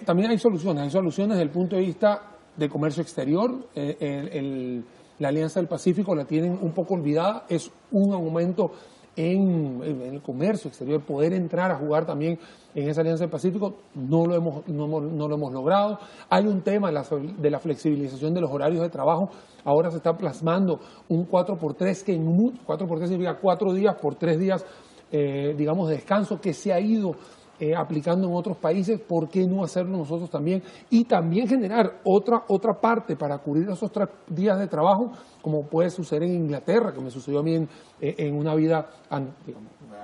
también hay soluciones, hay soluciones desde el punto de vista de comercio exterior. el la Alianza del Pacífico la tienen un poco olvidada, es un aumento en, el comercio exterior, poder entrar a jugar también en esa Alianza del Pacífico, no lo hemos, no, lo hemos logrado. Hay un tema de la, flexibilización de los horarios de trabajo, ahora se está plasmando un 4x3, que en 4x3 significa 4 días por 3 días, eh, digamos, de descanso, que se ha ido eh, aplicando en otros países, ¿por qué no hacerlo nosotros también? Y también generar otra, otra parte para cubrir esos tres días de trabajo, como puede suceder en Inglaterra, que me sucedió a mí en, eh, una vida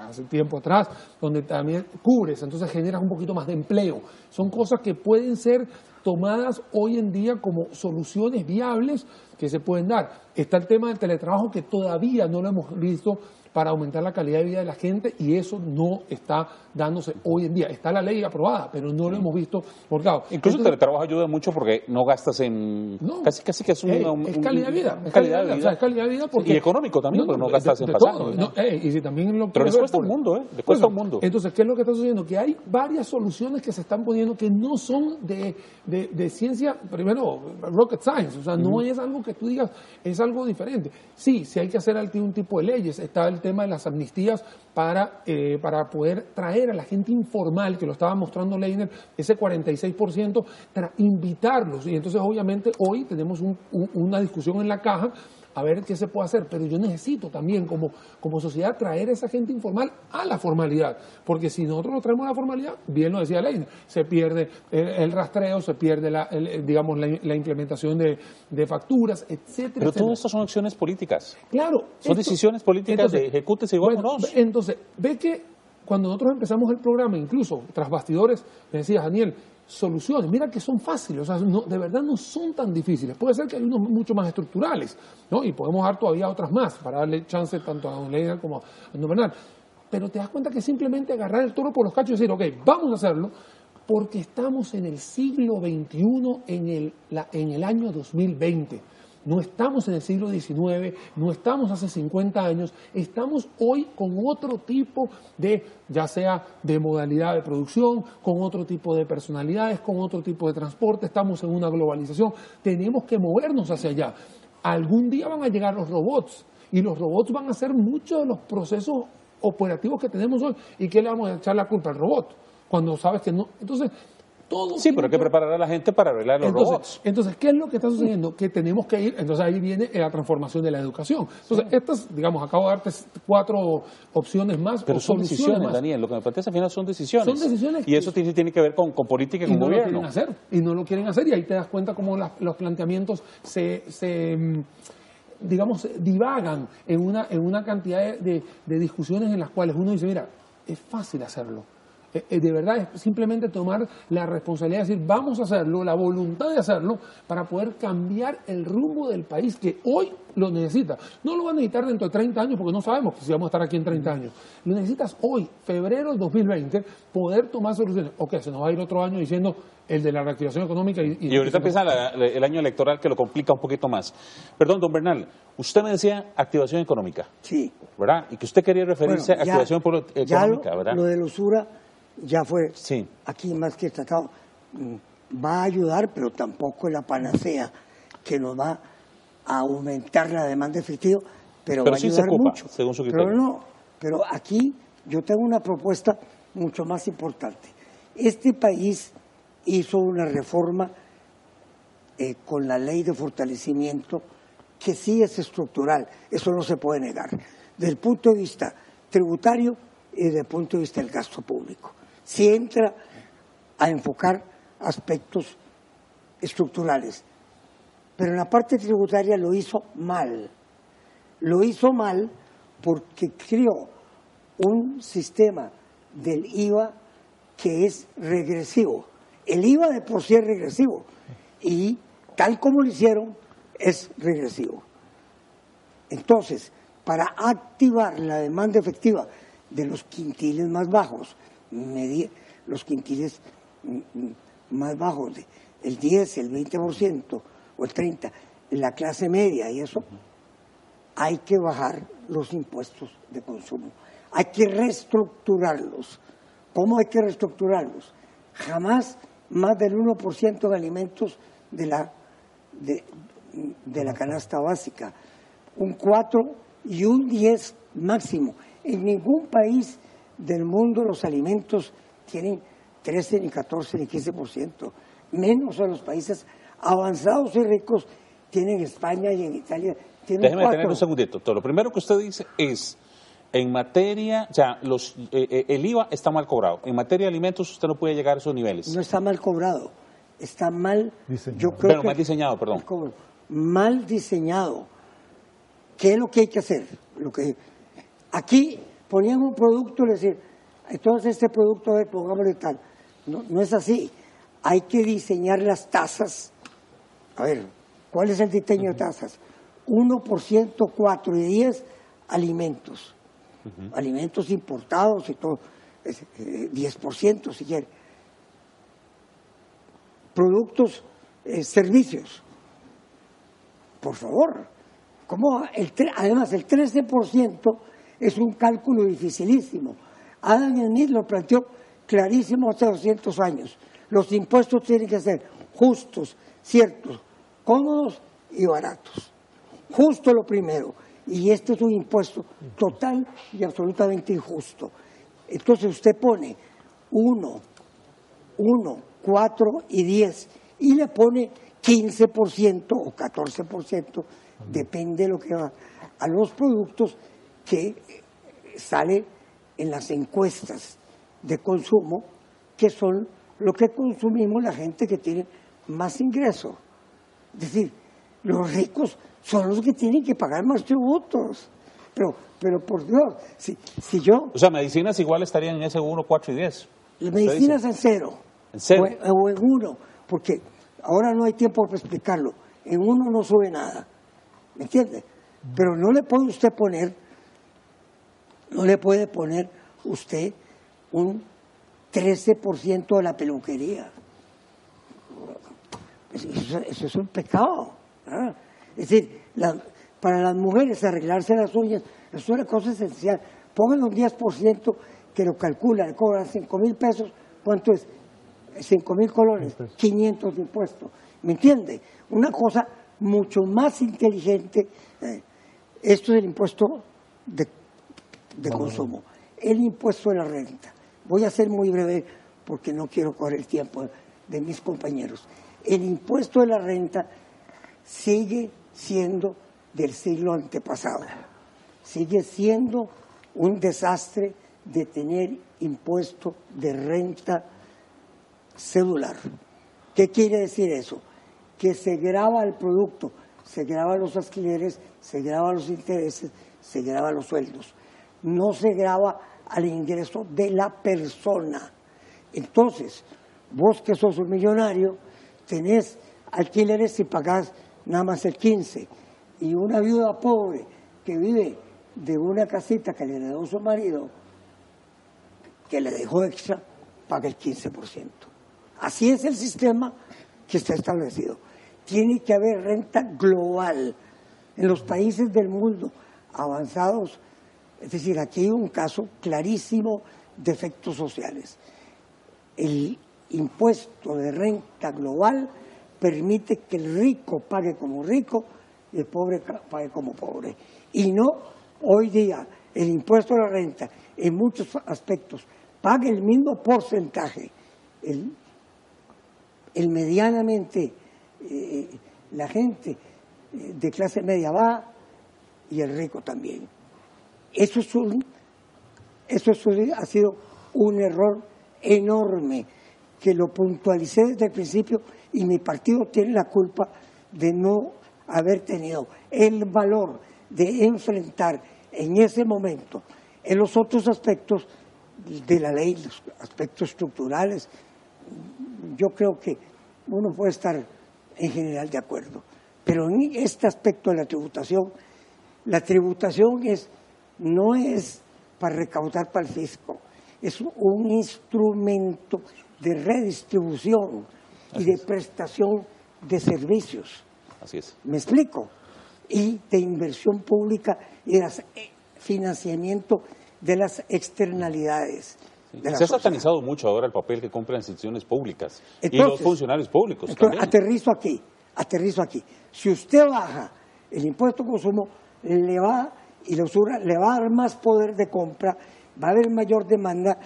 hace tiempo atrás, donde también cubres, entonces generas un poquito más de empleo. Son cosas que pueden ser tomadas hoy en día como soluciones viables que se pueden dar. Está el tema del teletrabajo que todavía no lo hemos visto para aumentar la calidad de vida de la gente y eso no está dándose hoy en día. Está la ley aprobada, pero no lo hemos visto por lado. Incluso el teletrabajo ayuda mucho porque no gastas en... No, casi, casi que es, un, es calidad de vida. Es calidad de vida. es calidad de vida porque, y económico también, porque no gastas en pasajes. y si también lo pero les cuesta un mundo, ¿eh? Les cuesta un mundo. Entonces, ¿qué es lo que está sucediendo? Que hay varias soluciones que se están poniendo que no son de, de, ciencia, primero, rocket science, o sea, no es algo que tú digas, es algo diferente. Sí, si hay que hacer un tipo de leyes. Está el tema de las amnistías para, eh, para poder traer a la gente informal, que lo estaba mostrando Leiner, ese 46%, para invitarlos. Y entonces, obviamente, hoy tenemos una discusión en la caja a ver qué se puede hacer, pero yo necesito también como, como sociedad traer a esa gente informal a la formalidad, porque si nosotros no traemos a la formalidad, bien lo decía Leiner, se pierde el, rastreo, se pierde la, digamos la, implementación de, facturas, etcétera. Pero todo esto son acciones políticas. Claro. Son decisiones políticas de ejecútese y vámonos. entonces, ve que cuando nosotros empezamos el programa, incluso tras bastidores, me decía Daniel, soluciones. Mira que son fáciles, o sea, de verdad no son tan difíciles. Puede ser que hay unos mucho más estructurales, ¿no? Y podemos dar todavía otras más para darle chance tanto a Don Leida como a Don Bernal. Pero te das cuenta que simplemente agarrar el toro por los cachos y decir, ok, vamos a hacerlo, porque estamos en el siglo XXI, en el, en el año 2020 no estamos en el siglo XIX, no estamos hace 50 años, estamos hoy con otro tipo de, ya sea de modalidad de producción, con otro tipo de personalidades, con otro tipo de transporte, estamos en una globalización, tenemos que movernos hacia allá. Algún día van a llegar los robots y los robots van a hacer muchos de los procesos operativos que tenemos hoy. ¿Y qué le vamos a echar la culpa al robot? Cuando sabes que no. Entonces, sí, pero hay que preparar a la gente para arreglar los entonces, robots. Entonces, ¿qué es lo que está sucediendo? Que tenemos que ir, entonces ahí viene la transformación de la educación. Entonces, estas, digamos, acabo de darte cuatro opciones más. Pero son decisiones, Daniel, lo que me planteas al final son decisiones. Son decisiones. Y eso tiene, tiene que ver con, política y, con no gobierno. Lo quieren hacer, y no lo quieren hacer, y ahí te das cuenta cómo los planteamientos se, se mm, digamos, divagan en una, en una cantidad de discusiones en las cuales uno dice, mira, es fácil hacerlo de verdad es simplemente tomar la responsabilidad de decir vamos a hacerlo, la voluntad de hacerlo para poder cambiar el rumbo del país que hoy lo necesita. No lo va a necesitar dentro de 30 años porque no sabemos si vamos a estar aquí en 30 años. Lo necesitas hoy, febrero del 2020, poder tomar soluciones. Ok, se nos va a ir otro año diciendo el de la reactivación económica. Y, y, ahorita empieza el año electoral que lo complica un poquito más. Perdón, don Bernal, usted me decía activación económica. Sí. ¿Verdad? Y que usted quería referirse a activación económica, ¿verdad? Lo de la usura ya fue aquí más que tratado. Mm, va a ayudar, pero tampoco es la panacea que nos va a aumentar la demanda efectiva, pero, va a ayudar mucho. Según su criterio. Pero no, pero aquí yo tengo una propuesta mucho más importante. Este país hizo una reforma eh, con la ley de fortalecimiento que sí es estructural, eso no se puede negar, desde el punto de vista tributario y desde el punto de vista del gasto público. Si entra a enfocar aspectos estructurales, pero en la parte tributaria lo hizo mal. Lo hizo mal porque creó un sistema del IVA que es regresivo. El IVA de por sí es regresivo y tal como lo hicieron es regresivo. Entonces, para activar la demanda efectiva de los quintiles más bajos, los quintiles mm, mm, más bajos, el 10, el 20% o el 30%, la clase media y eso, hay que bajar los impuestos de consumo. Hay que reestructurarlos. ¿Cómo hay que reestructurarlos? Jamás más del 1% de alimentos de la, de, de la canasta básica. Un 4 y un 10 máximo. En ningún país del mundo los alimentos tienen 13, ni 14, ni 15%. Menos en los países avanzados y ricos tienen España y en Italia. Tienen Déjeme tener un segundito. Todo lo primero que usted dice es, en materia, o sea, los, eh, eh, el IVA está mal cobrado. En materia de alimentos usted no puede llegar a esos niveles. No está mal cobrado, está mal Diseñado. Yo creo que- mal diseñado, perdón. Mal diseñado. ¿Qué es lo que hay que hacer? Lo que aquí ponían un producto y decir, entonces este producto, a ver, pongámosle tal. No, no es así. Hay que diseñar las tasas. A ver, ¿cuál es el diseño de tasas? 1%, 4 y 10 alimentos. Alimentos importados y todo. Es, eh, 10% si quiere. Productos, eh, servicios. Por favor. ¿Cómo? El, además, el 13% es un cálculo dificilísimo. Adam Smith lo planteó clarísimo hace 200 años. Los impuestos tienen que ser justos, ciertos, cómodos y baratos. Justo lo primero. Y este es un impuesto total y absolutamente injusto. Entonces usted pone 1, 1, 4 y 10 y le pone 15% o 14%, depende de lo que va, a los productos que sale en las encuestas de consumo, que son lo que consumimos la gente que tiene más ingreso. Es decir, los ricos son los que tienen que pagar más tributos. Pero, pero por Dios, si, si yo O sea, medicinas igual estarían en ese 1, 4 y 10. las medicinas en cero. ¿En cero? O, o en uno, porque ahora no hay tiempo para explicarlo. En uno no sube nada. ¿Me entiende? Pero no le puede usted poner, no le puede poner usted un 13% de la peluquería. Eso, eso es un pecado. Es decir, la- para las mujeres arreglarse las uñas es una cosa esencial. Pongan un 10% que lo calcula, le cobran 5 mil pesos. ¿Cuánto es? 5 mil colones, 500 de impuestos. ¿Me entiende? Una cosa mucho más inteligente. eh, esto es el impuesto de, de consumo. El impuesto de la renta. Voy a ser muy breve porque no quiero coger el tiempo de mis compañeros. El impuesto de la renta sigue siendo del siglo antepasado. Sigue siendo un desastre de tener impuesto de renta celular. ¿Qué quiere decir eso? Que se graba el producto, se graba los alquileres, se graba los intereses, se graba los sueldos. No se graba al ingreso de la persona. Entonces, vos que sos un millonario, tenés alquileres y pagás nada más el 15. Y una viuda pobre que vive de una casita que le heredó su marido, que le dejó extra, paga el 15%. Así es el sistema que está establecido. Tiene que haber renta global en los países del mundo avanzados. Es decir, aquí hay un caso clarísimo de efectos sociales. El impuesto de renta global permite que el rico pague como rico y el pobre pague como pobre. Y no hoy día el impuesto a la renta en muchos aspectos paga el mismo porcentaje. El, medianamente, eh, la gente eh, de clase media baja y el rico también. Eso, es un, eso ha sido un error enorme que lo puntualicé desde el principio y mi partido tiene la culpa de no haber tenido el valor de enfrentar en ese momento en los otros aspectos de la ley, los aspectos estructurales. Yo creo que uno puede estar en general de acuerdo, pero en este aspecto de la tributación, la tributación es, no es para recaudar para el fisco, es un instrumento de redistribución y de prestación de servicios. Así es. ¿Me explico? Y de inversión pública y de eh, financiamiento de las externalidades. se ha satanizado mucho ahora el papel que cumplen instituciones públicas y los funcionarios públicos. también. Aterrizo aquí, aterrizo aquí. Si usted baja el impuesto de consumo, le va y le va a dar más poder de compra, va a haber mayor demanda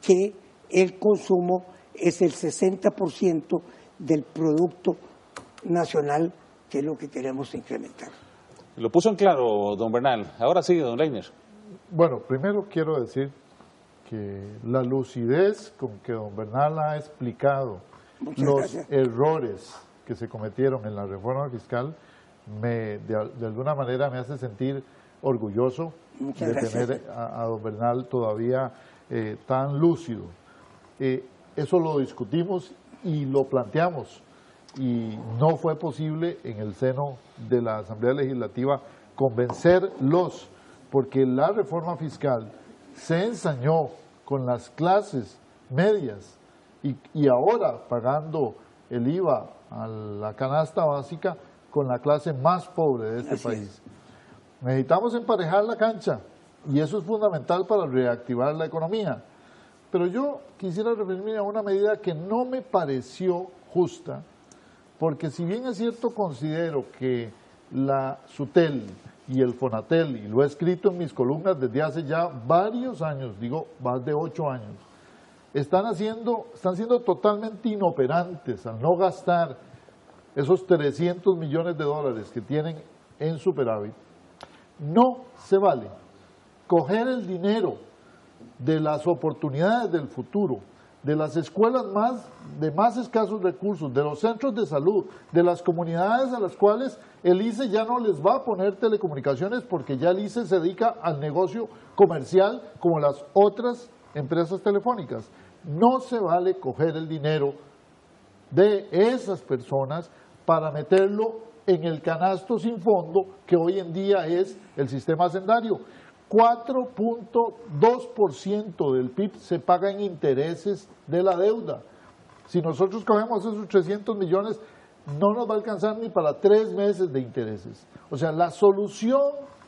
que el consumo es el 60% del Producto Nacional, que es lo que queremos incrementar. Lo puso en claro, don Bernal. Ahora sí, don Leiner. Bueno, primero quiero decir que la lucidez con que don Bernal ha explicado los errores que se cometieron en la reforma fiscal me, de, alguna manera me hace sentir orgulloso de tener a, don Bernal todavía eh, tan lúcido. Eh, eso lo discutimos y lo planteamos y no fue posible en el seno de la Asamblea Legislativa convencerlos porque la reforma fiscal se ensañó con las clases medias y, y ahora pagando el IVA a la canasta básica con la clase más pobre de este país. Necesitamos emparejar la cancha y eso es fundamental para reactivar la economía. Pero yo quisiera referirme a una medida que no me pareció justa, porque si bien es cierto considero que la SUTEL y el FONATEL, y lo he escrito en mis columnas desde hace ya varios años, digo más de ocho años, están, haciendo, están siendo totalmente inoperantes al no gastar esos 300 millones de dólares que tienen en superávit. No se vale coger el dinero de las oportunidades del futuro, de las escuelas más, de más escasos recursos, de los centros de salud, de las comunidades a las cuales el ICE ya no les va a poner telecomunicaciones porque ya el ICE se dedica al negocio comercial como las otras empresas telefónicas. No se vale coger el dinero de esas personas para meterlo en el canasto sin fondo que hoy en día es el sistema hacendario. 4.2% del PIB se paga en intereses de la deuda. Si nosotros cogemos esos 300 millones, no nos va a alcanzar ni para tres meses de intereses. O sea, la solución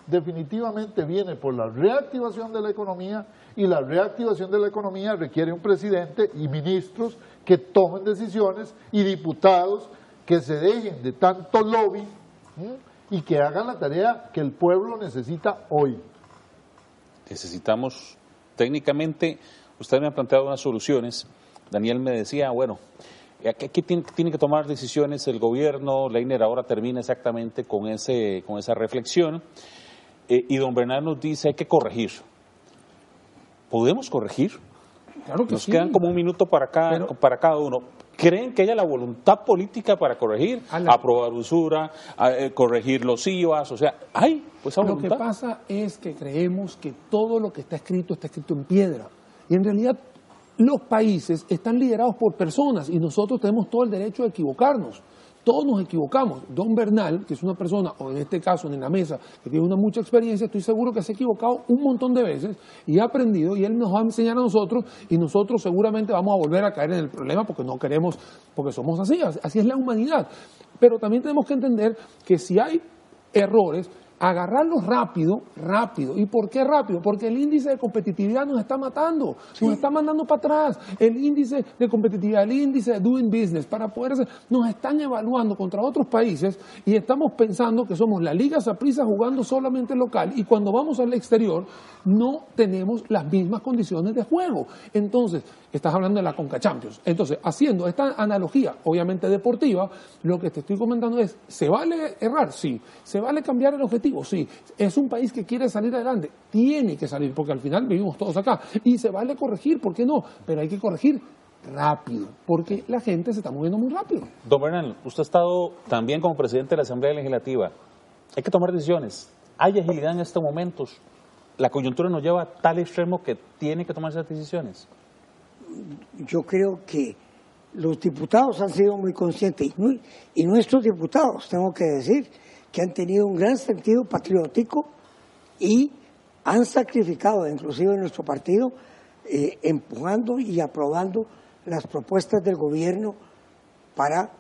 definitivamente viene por la reactivación de la economía y la reactivación de la economía requiere un presidente y ministros que tomen decisiones y diputados que se dejen de tanto lobby y que hagan la tarea que el pueblo necesita hoy necesitamos técnicamente, usted me ha planteado unas soluciones, Daniel me decía, bueno, aquí tiene, que tomar decisiones el gobierno, Leiner ahora termina exactamente con, ese, con esa reflexión, eh, y don Bernardo nos dice hay que corregir. ¿Podemos corregir? Claro que Nos quedan como un minuto para cada, para cada uno. ¿Creen que haya la voluntad política para corregir? Aprobar usura, eh, corregir los IVAs, o sea, hay pues Lo que pasa es que creemos que todo lo que está escrito está escrito en piedra. Y en realidad los países están liderados por personas y nosotros tenemos todo el derecho de equivocarnos todos nos equivocamos. Don Bernal, que es una persona, o en este caso en la mesa, que tiene una mucha experiencia, estoy seguro que se ha equivocado un montón de veces y ha aprendido y él nos va a enseñar a nosotros y nosotros seguramente vamos a volver a caer en el problema porque no queremos, porque somos así, así es la humanidad. Pero también tenemos que entender que si hay errores, agarrarlo rápido, rápido. ¿Y por qué rápido? Porque el índice de competitividad nos está matando, nos está mandando para atrás. El índice de competitividad, el índice de doing business, para poder nos están evaluando contra otros países y estamos pensando que somos la Liga Saprissa jugando solamente local y cuando vamos al exterior no tenemos las mismas condiciones de juego. Entonces, estás hablando de la Conca Champions. Entonces, haciendo esta analogía, obviamente deportiva, lo que te estoy comentando es, ¿se vale errar? Sí. ¿Se vale cambiar el objetivo? Sí. Es un país que quiere salir adelante. Tiene que salir, porque al final vivimos todos acá. Y se vale corregir, ¿por qué no? Pero hay que corregir rápido, porque la gente se está moviendo muy rápido. Don Bernal, usted ha estado también como presidente de la Asamblea Legislativa. Hay que tomar decisiones. Hay agilidad en estos momentos. La coyuntura nos lleva a tal extremo que tiene que tomar esas decisiones. Yo creo que los diputados han sido muy conscientes y, nuestros diputados, tengo que decir, que han tenido un gran sentido patriótico y han sacrificado, inclusive en nuestro partido, eh, empujando y aprobando las propuestas del gobierno para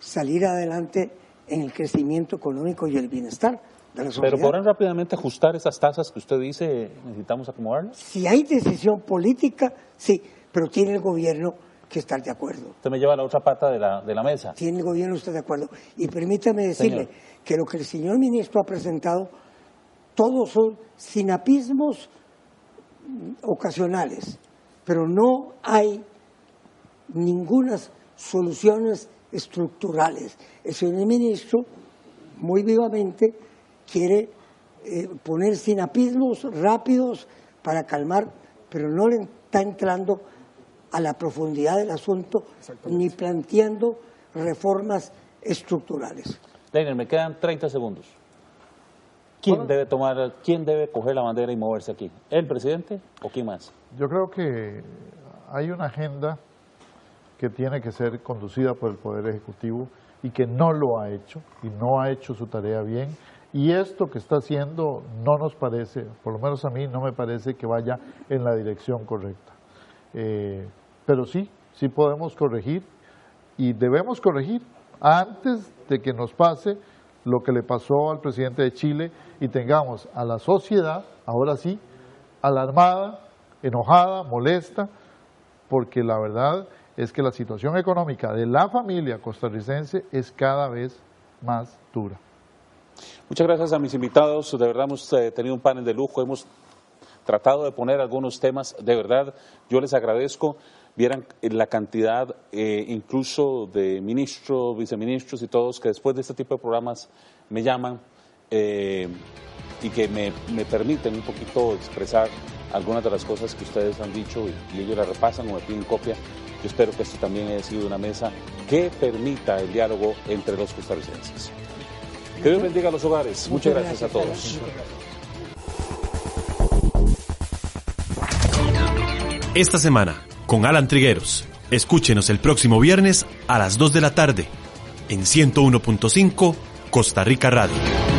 salir adelante en el crecimiento económico y el bienestar de la sociedad. Pero podrán rápidamente ajustar esas tasas que usted dice necesitamos acomodarlas. Si hay decisión política, sí, pero tiene el gobierno que estar de acuerdo. Usted me lleva a la otra pata de la, de la mesa. Tiene el gobierno usted de acuerdo. Y permítame decirle que lo que el señor ministro ha presentado, todos son sinapismos ocasionales, pero no hay ninguna soluciones estructurales. El señor ministro, muy vivamente, quiere eh, poner sinapismos rápidos para calmar, pero no le está entrando a la profundidad del asunto ni planteando reformas estructurales. Leiner, me quedan 30 segundos. ¿Quién debe tomar, quién debe coger la bandera y moverse aquí? ¿El presidente o quién más? Yo creo que hay una agenda que tiene que ser conducida por el Poder Ejecutivo y que no lo ha hecho y no ha hecho su tarea bien. Y esto que está haciendo no nos parece, por lo menos a mí no me parece que vaya en la dirección correcta. Eh, pero sí, sí podemos corregir y debemos corregir antes de que nos pase lo que le pasó al presidente de Chile y tengamos a la sociedad, ahora sí, alarmada, enojada, molesta, porque la verdad es que la situación económica de la familia costarricense es cada vez más dura. Muchas gracias a mis invitados, de verdad hemos eh, tenido un panel de lujo, hemos tratado de poner algunos temas, de verdad yo les agradezco, vieran la cantidad eh, incluso de ministros, viceministros y todos que después de este tipo de programas me llaman eh, y que me, permiten un poquito expresar algunas de las cosas que ustedes han dicho y, ellos la repasan o me piden copia. Yo espero que esto también haya sido una mesa que permita el diálogo entre los costarricenses. Que Dios bendiga a los hogares. Muchas, gracias, a todos. Esta semana, con Alan Trigueros. Escúchenos el próximo viernes a las 2 de la tarde en 101.5 Costa Rica Radio.